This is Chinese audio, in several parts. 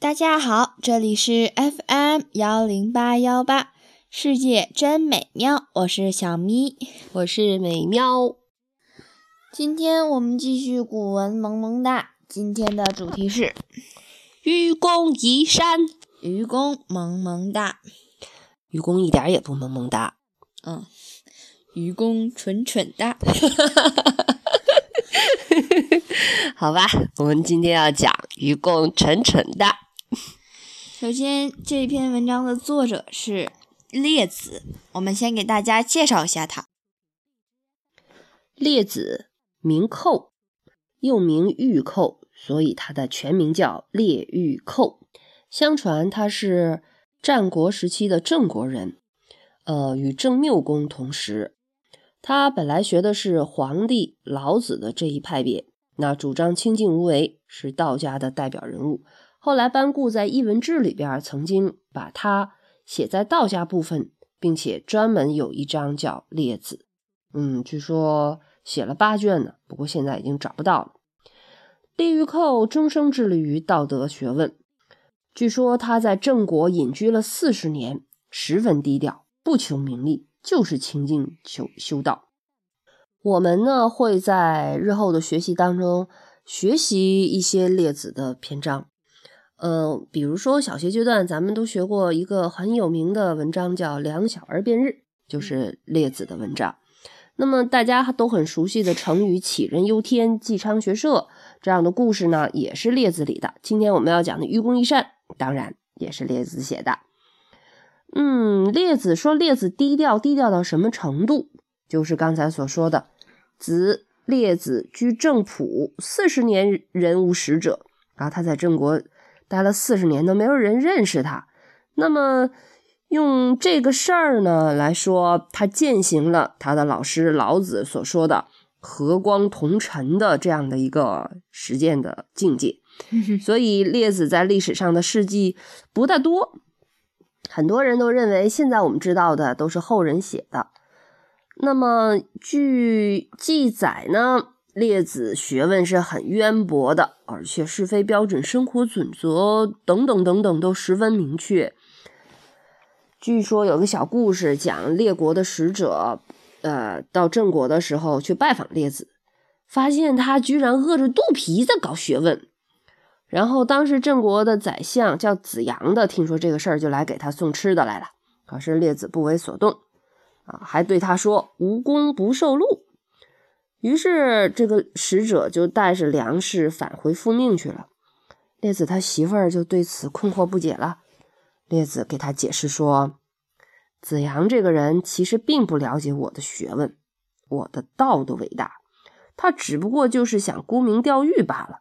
大家好，这里是 FM 幺零八幺八，世界真美妙，我是小咪，我是美喵。今天我们继续古文萌萌哒，今天的主题是愚公移山。愚公萌萌哒，愚公一点也不萌萌哒，嗯，愚公蠢蠢哒。好吧，我们今天要讲愚公蠢蠢哒。首先，这篇文章的作者是列子，我们先给大家介绍一下他。列子名寇，又名玉寇，所以他的全名叫列玉寇。相传他是战国时期的郑国人，呃，与郑缪公同时。他本来学的是黄帝、老子的这一派别，那主张清净无为，是道家的代表人物。后来班固在《艺文志》里边曾经把它写在道家部分，并且专门有一章叫《列子》，嗯，据说写了八卷呢，不过现在已经找不到了。列玉寇终生致力于道德学问，据说他在郑国隐居了四十年，十分低调，不求名利，就是清净求修道。我们呢会在日后的学习当中学习一些列子的篇章。呃，比如说小学阶段，咱们都学过一个很有名的文章，叫《两小儿辩日》，就是列子的文章。那么大家都很熟悉的成语“杞人忧天，季昌学社”这样的故事呢，也是列子里的。今天我们要讲的“愚公移山”，当然也是列子写的。嗯，列子说列子低调，低调到什么程度？就是刚才所说的，子列子居正浦四十年，人无使者。然后他在郑国。待了四十年都没有人认识他，那么用这个事儿呢来说，他践行了他的老师老子所说的“和光同尘”的这样的一个实践的境界。所以列子在历史上的事迹不大多，很多人都认为现在我们知道的都是后人写的。那么据记载呢？列子学问是很渊博的，而且是非标准、生活准则等等等等都十分明确。据说有个小故事，讲列国的使者，呃，到郑国的时候去拜访列子，发现他居然饿着肚皮在搞学问。然后当时郑国的宰相叫子阳的，听说这个事儿就来给他送吃的来了。可是列子不为所动，啊，还对他说：“无功不受禄。”于是，这个使者就带着粮食返回复命去了。列子他媳妇儿就对此困惑不解了。列子给他解释说：“子阳这个人其实并不了解我的学问，我的道的伟大，他只不过就是想沽名钓誉罢了。”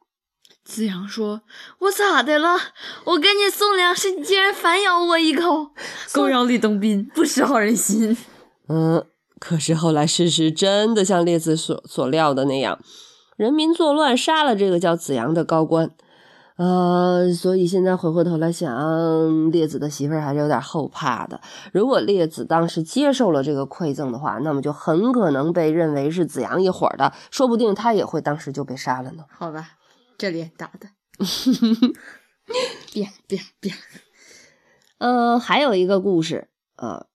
子阳说：“我咋的了？我给你送粮食，你竟然反咬我一口，狗咬吕洞宾，不识好人心。”嗯。可是后来事实真的像列子所所料的那样，人民作乱，杀了这个叫子阳的高官，呃，所以现在回过头来想，列子的媳妇儿还是有点后怕的。如果列子当时接受了这个馈赠的话，那么就很可能被认为是子阳一伙的，说不定他也会当时就被杀了呢。好吧，这脸打的，变变变。嗯，还有一个故事，呃。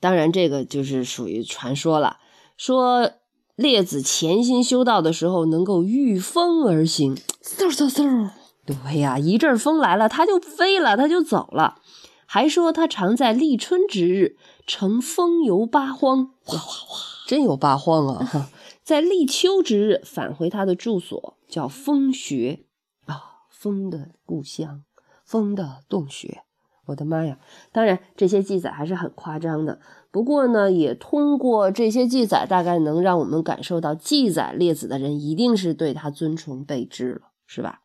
当然，这个就是属于传说了。说列子潜心修道的时候，能够御风而行，嗖嗖嗖。对呀，一阵风来了，他就飞了，他就走了。还说他常在立春之日乘风游八荒，哇哇哇，真有八荒啊！在立秋之日返回他的住所，叫风穴啊，风的故乡，风的洞穴。我的妈呀！当然，这些记载还是很夸张的。不过呢，也通过这些记载，大概能让我们感受到，记载列子的人一定是对他尊崇备至了，是吧？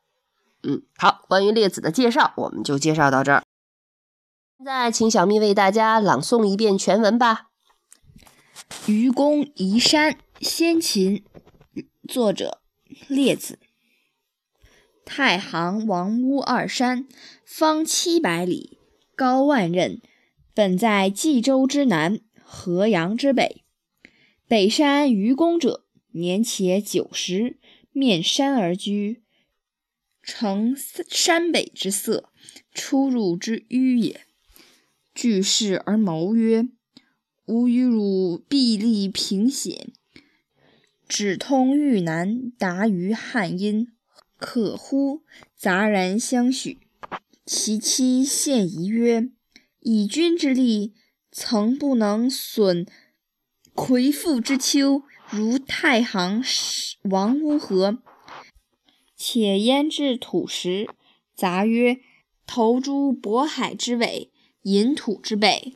嗯，好，关于列子的介绍，我们就介绍到这儿。现在，请小蜜为大家朗诵一遍全文吧。愚公移山，先秦，作者列子。太行、王屋二山，方七百里。高万仞，本在冀州之南，河阳之北。北山愚公者，年且九十，面山而居，成山北之色，出入之迂也。据事而谋曰：“吾与汝臂力平险，指通豫南，达于汉阴，可乎？”杂然相许。其妻献疑曰：“以君之力，曾不能损魁父之丘，如太行王屋何？且焉置土石？”杂曰：“投诸渤海之尾，引土之北。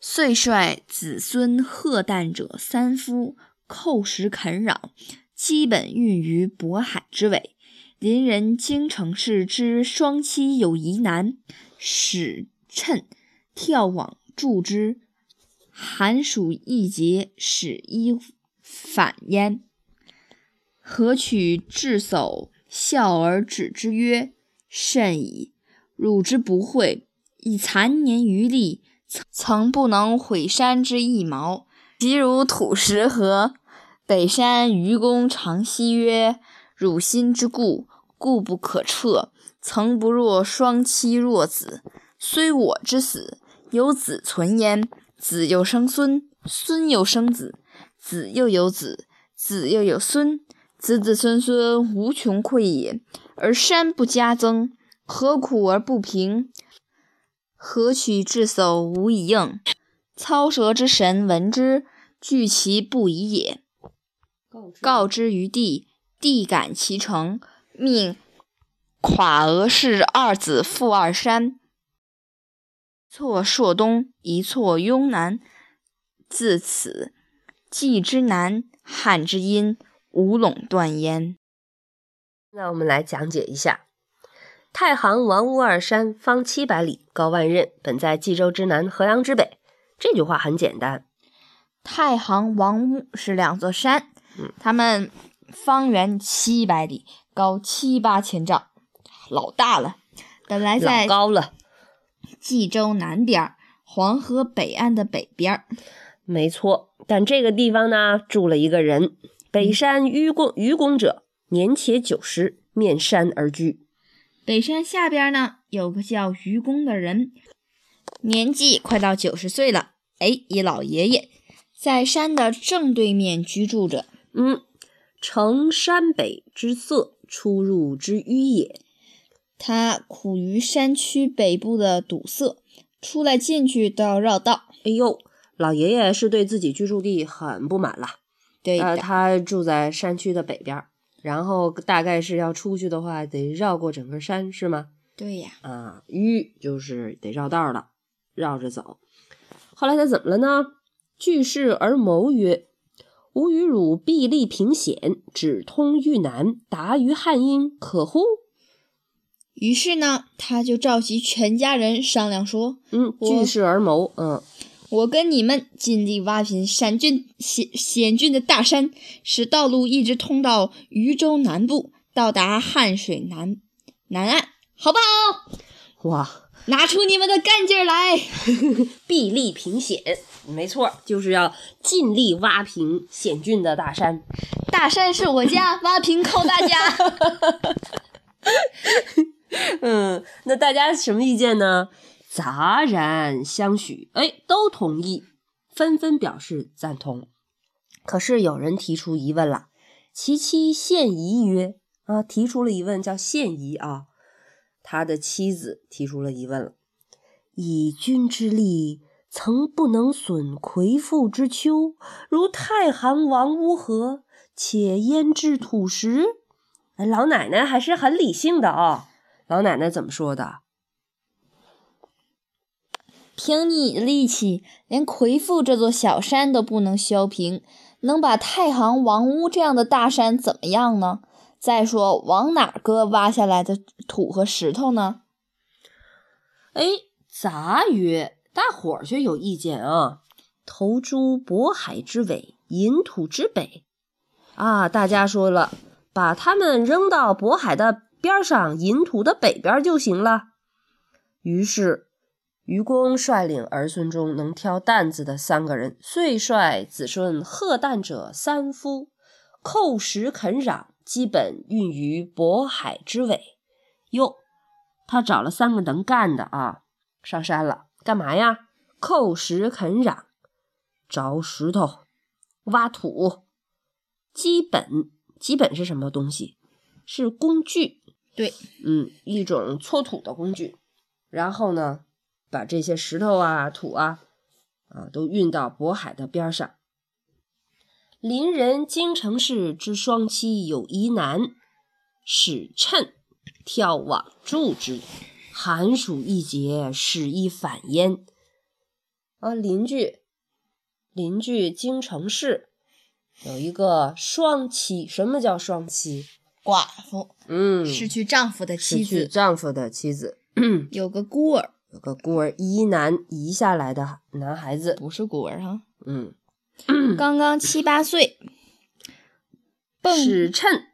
遂率子孙贺旦者三夫，叩石垦壤，基本运于渤海之尾。邻人京城氏之双妻有疑难，使趁跳往助之。寒暑易节，使衣反焉。何取智叟笑而止之曰：“甚矣！汝之不讳，以残年余力，曾不能毁山之一毛，即如土石何？”北山愚公长息曰：“汝心之固，固不可彻。曾不若双妻弱子，虽我之死，有子存焉。子又生孙，孙又生子，子又有子，子又有孙，子子孙孙无穷匮也。而山不加增，何苦而不平？何取至叟无以应？操蛇之神闻之，惧其不已也。告之于帝，帝感其诚，命垮俄氏二子赴二山，错朔东，一错雍南。自此，冀之南，汉之阴，无陇断焉。那我们来讲解一下：太行、王屋二山，方七百里，高万仞，本在冀州之南，河阳之北。这句话很简单。太行、王屋是两座山，它们方圆七百里，高七八千丈，老大了。本来在高了，冀州南边，黄河北岸的北边。没错，但这个地方呢，住了一个人，北山愚公。愚公者，年且九十，面山而居。北山下边呢，有个叫愚公的人，年纪快到九十岁了。哎，一老爷爷，在山的正对面居住着。嗯，成山北之色，出入之迂也。他苦于山区北部的堵塞，出来进去都要绕道。哎呦，老爷爷是对自己居住地很不满了。对的，呃，他住在山区的北边儿，然后大概是要出去的话，得绕过整个山，是吗？对呀。啊，迂就是得绕道了，绕着走。后来他怎么了呢？据事而谋曰：“吾与汝臂力平险，指通豫南，达于汉阴，可乎？”于是呢，他就召集全家人商量说：“嗯，据势而谋，嗯，我跟你们尽力挖平山峻险险峻的大山，使道路一直通到渝州南部，到达汉水南南岸，好不好？哇，拿出你们的干劲儿来！臂力平险，没错，就是要尽力挖平险峻的大山。大山是我家，挖平靠大家。嗯，那大家什么意见呢？杂然相许，哎，都同意，纷纷表示赞同。可是有人提出疑问了，其妻献疑曰：“啊，提出了疑问，叫献疑啊。”他的妻子提出了疑问了：“以君之力，曾不能损魁父之丘，如太行王屋何？且焉置土石？”哎，老奶奶还是很理性的啊。老奶奶怎么说的？凭你的力气，连魁父这座小山都不能削平，能把太行王屋这样的大山怎么样呢？再说，往哪搁挖下来的土和石头呢？哎，杂曰，大伙儿却有意见啊！投诸渤海之尾，引土之北。啊，大家说了，把他们扔到渤海的。边上引土的北边就行了。于是，愚公率领儿孙中能挑担子的三个人，遂率子孙荷担者三夫，叩石垦壤，基本运于渤海之尾。哟，他找了三个能干的啊，上山了，干嘛呀？叩石垦壤，凿石头，挖土。基本，基本是什么东西？是工具。对，嗯，一种搓土的工具。然后呢，把这些石头啊、土啊，啊，都运到渤海的边上。邻人京城氏之双妻有一男，使趁跳网助之，寒暑易节，始一反焉。啊，邻居，邻居京城市有一个双妻。什么叫双妻？寡妇，嗯，失去丈夫的妻失去子，丈夫的妻子，有个孤儿，有个孤儿一男遗下来的男孩子。不是孤儿哈，嗯，刚刚七八岁，蹦齿称，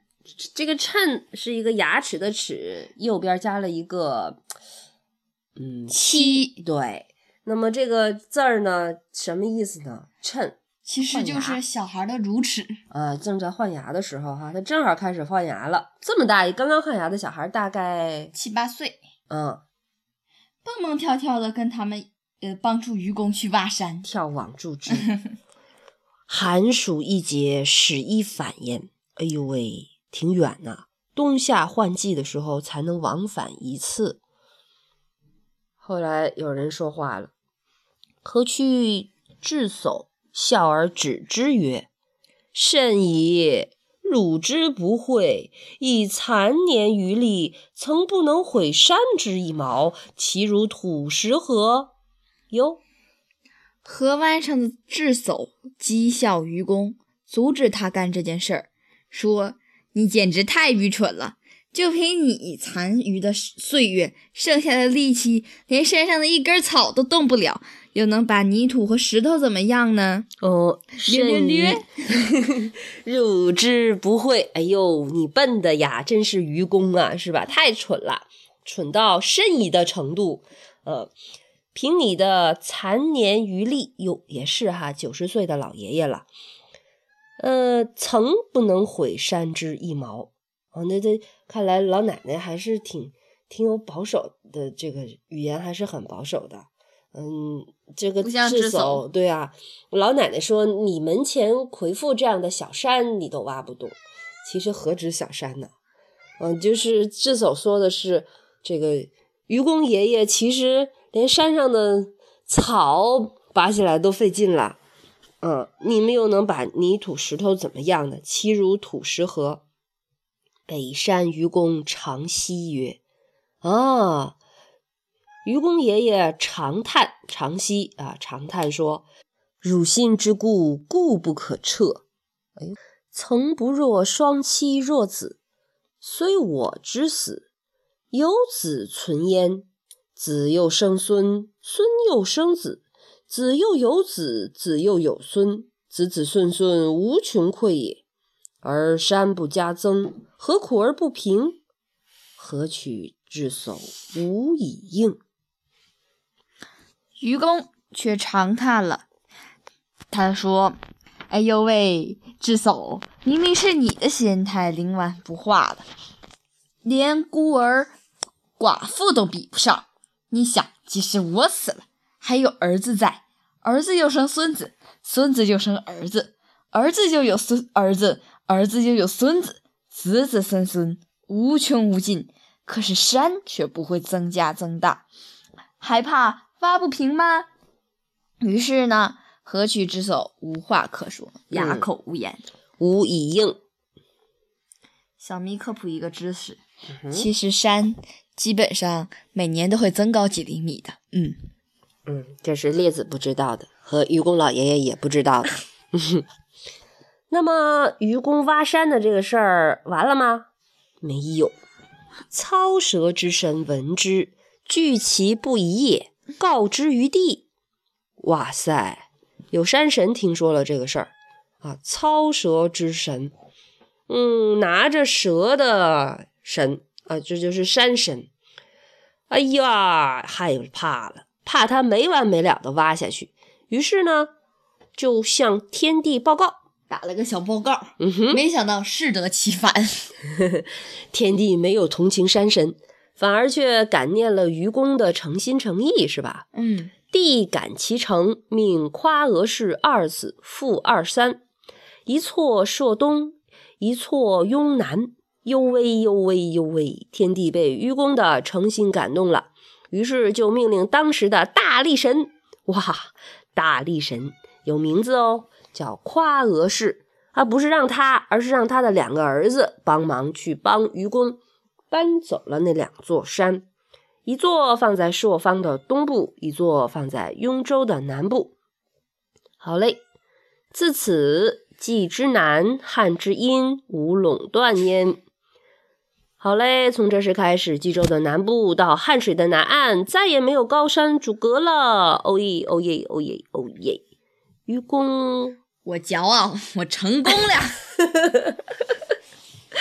这个称是一个牙齿的齿，右边加了一个嗯七，对。那么这个字儿呢，什么意思呢？称其实就是小孩的乳齿。啊，正在换牙的时候哈，他正好开始换牙了。这么大一刚刚换牙的小孩，大概七八岁，嗯，蹦蹦跳跳的跟他们呃帮助愚公去挖山。跳网助之。寒暑一节，始一反焉。哎呦喂，挺远呐、冬夏换季的时候才能往返一次。后来有人说话了：“何去至叟，笑而止之曰：‘甚矣！汝之不惠，以残年余力，曾不能毁山之一毛，其如土石何？’哟。”河湾上的智叟讥笑愚公，阻止他干这件事儿，说：“你简直太愚蠢了！就凭你残余的岁月，剩下的力气，连山上的一根草都动不了，又能把泥土和石头怎么样呢？”哦，略略甚略 矣汝之不会，哎呦，你笨的呀，真是愚公啊，是吧？太蠢了，蠢到甚矣的程度。呃，凭你的残年余力，哟，也是哈，九十岁的老爷爷了。呃，曾不能毁山之一毛。哦，那这看来老奶奶还是挺挺有保守的，这个语言还是很保守的。嗯，这个智叟对啊，老奶奶说你门前魁父这样的小山你都挖不动，其实何止小山呢？嗯，就是智叟说的是这个愚公爷爷，其实连山上的草拔起来都费劲了。嗯，你们又能把泥土石头怎么样呢？其如土石何？北山愚公长息曰：“啊，愚公爷爷长叹长息啊，长叹说：‘汝心之固，固不可彻。’哎，曾不若双妻弱子，虽我之死，有子存焉。子又生孙，孙又生子，子又有子，子又有孙，子子孙孙无穷匮也。而山不加增，何苦而不平？何取之叟无以应？愚公却长叹了，他说：“哎呦喂，智叟，明明是你的心态凌顽不化了，连孤儿寡妇都比不上。你想，即使我死了，还有儿子在，儿子又生孙子，孙子又生儿子，儿子就有孙儿子，儿子就有孙子，子子孙孙无穷无尽。可是山却不会增加增大，还怕挖不平吗？于是呢，何取之叟无话可说，哑口无言。无以应。小咪科普一个知识，其实山基本上每年都会增高几厘米的。嗯，嗯，这是列子不知道的，和愚公老爷爷也不知道的。那么愚公挖山的这个事儿完了吗？没有。操蛇之神闻之，惧其不已也，告之于地。哇塞，有山神听说了这个事儿啊！操蛇之神，嗯，拿着蛇的神啊，这就是山神。哎呀，害怕了，怕他没完没了的挖下去，于是呢，就向天帝报告。打了个小报告，嗯哼，没想到适得其反。天帝没有同情山神，反而却感念了愚公的诚心诚意，是吧？嗯，帝感其诚，命夸娥氏二子复二三，一错朔东，一错雍南。呦喂呦喂呦喂！天帝被愚公的诚心感动了，于是就命令当时的大力神，哇，大力神有名字哦，叫夸娥氏。他不是让他，而是让他的两个儿子帮忙去帮愚公搬走了那两座山，一座放在朔方的东部，一座放在雍州的南部。好嘞，自此冀之南，汉之阴，无垄断焉。好嘞，从这时开始，冀州的南部到汉水的南岸，再也没有高山阻隔了。哦耶，哦耶，哦耶，哦耶！愚公。我骄傲，我成功了。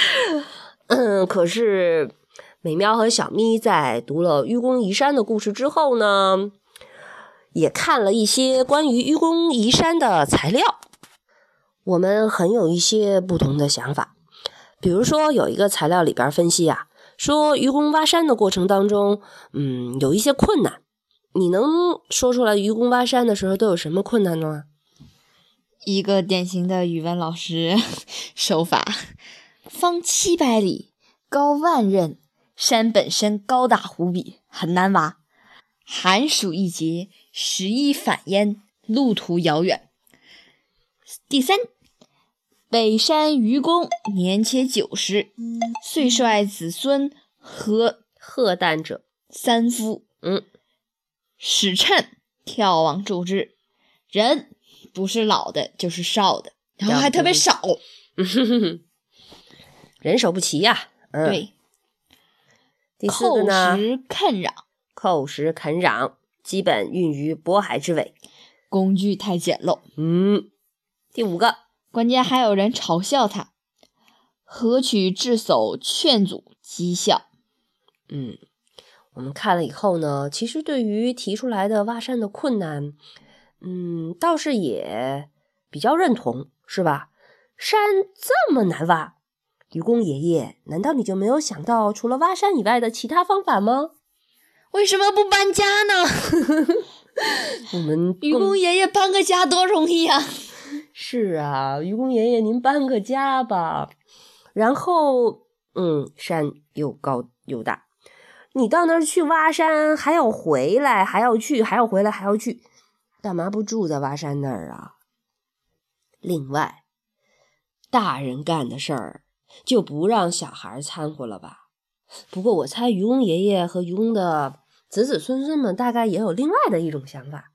嗯，可是美喵和小咪在读了愚公移山的故事之后呢，也看了一些关于愚公移山的材料，我们很有一些不同的想法。比如说，有一个材料里边分析啊，说愚公挖山的过程当中，嗯，有一些困难。你能说出来愚公挖山的时候都有什么困难呢？一个典型的语文老师手法：方七百里，高万仞，山本身高大无比，很难挖。寒暑一节，时一反焉，路途遥远。第三，北山愚公年且九十，遂率子孙和贺诞者三夫，嗯，使趁眺望助之，人。不是老的，就是少的，然后还特别少，人手不齐呀。嗯对，第四个呢？寇石垦壤，寇石垦壤，基本运于渤海之尾，工具太简陋。嗯，第五个，关键还有人嘲笑他，何取智叟劝阻讥笑。嗯，我们看了以后呢，其实对于提出来的挖山的困难。嗯，倒是也比较认同，是吧？山这么难挖，愚公爷爷，难道你就没有想到除了挖山以外的其他方法吗？为什么不搬家呢？我们愚公爷爷搬个家多容易啊！是啊，愚公爷爷您搬个家吧。然后，嗯，山又高又大，你到那儿去挖山，还要回来，还要去，还要回来，还要去。干嘛不住在挖山那儿啊？另外，大人干的事儿就不让小孩掺和了吧？不过我猜愚公爷爷和愚公的子子孙孙们大概也有另外的一种想法，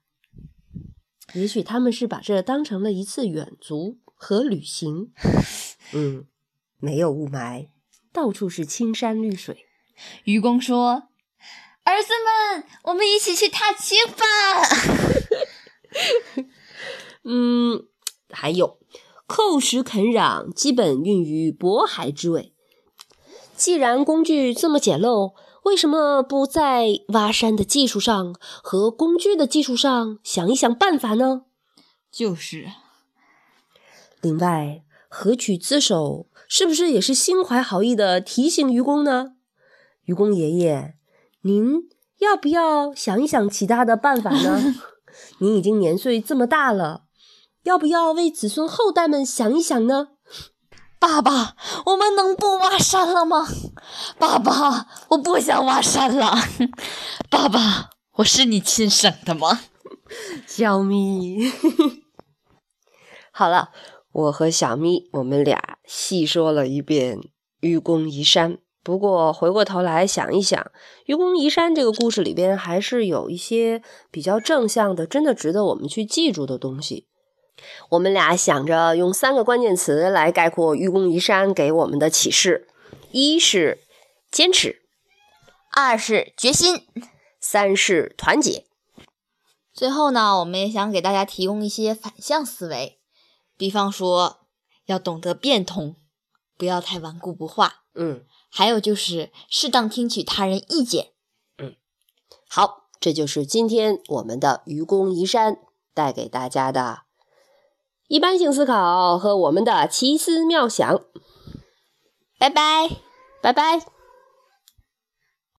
也许他们是把这当成了一次远足和旅行。嗯，没有雾霾，到处是青山绿水。愚公说：“儿子们，我们一起去踏青吧。”嗯，还有，叩石垦壤基本运于渤海之尾。既然工具这么简陋，为什么不在挖山的技术上和工具的技术上想一想办法呢？就是。另外，何取自首是不是也是心怀好意的提醒愚公呢？愚公爷爷，您要不要想一想其他的办法呢？您已经年岁这么大了，要不要为子孙后代们想一想呢？爸爸，我们能不挖山了吗？爸爸，我不想挖山了。爸爸，我是你亲生的吗？小咪，好了，我和小咪，我们俩细说了一遍愚公移山。不过回过头来想一想，愚公移山这个故事里边还是有一些比较正向的，真的值得我们去记住的东西。我们俩想着用三个关键词来概括愚公移山给我们的启示：一是坚持，二是决心，三是团结。最后呢，我们也想给大家提供一些反向思维，比方说要懂得变通，不要太顽固不化。嗯。还有就是适当听取他人意见。嗯，好，这就是今天我们的愚公移山带给大家的一般性思考和我们的奇思妙想。拜拜，拜拜。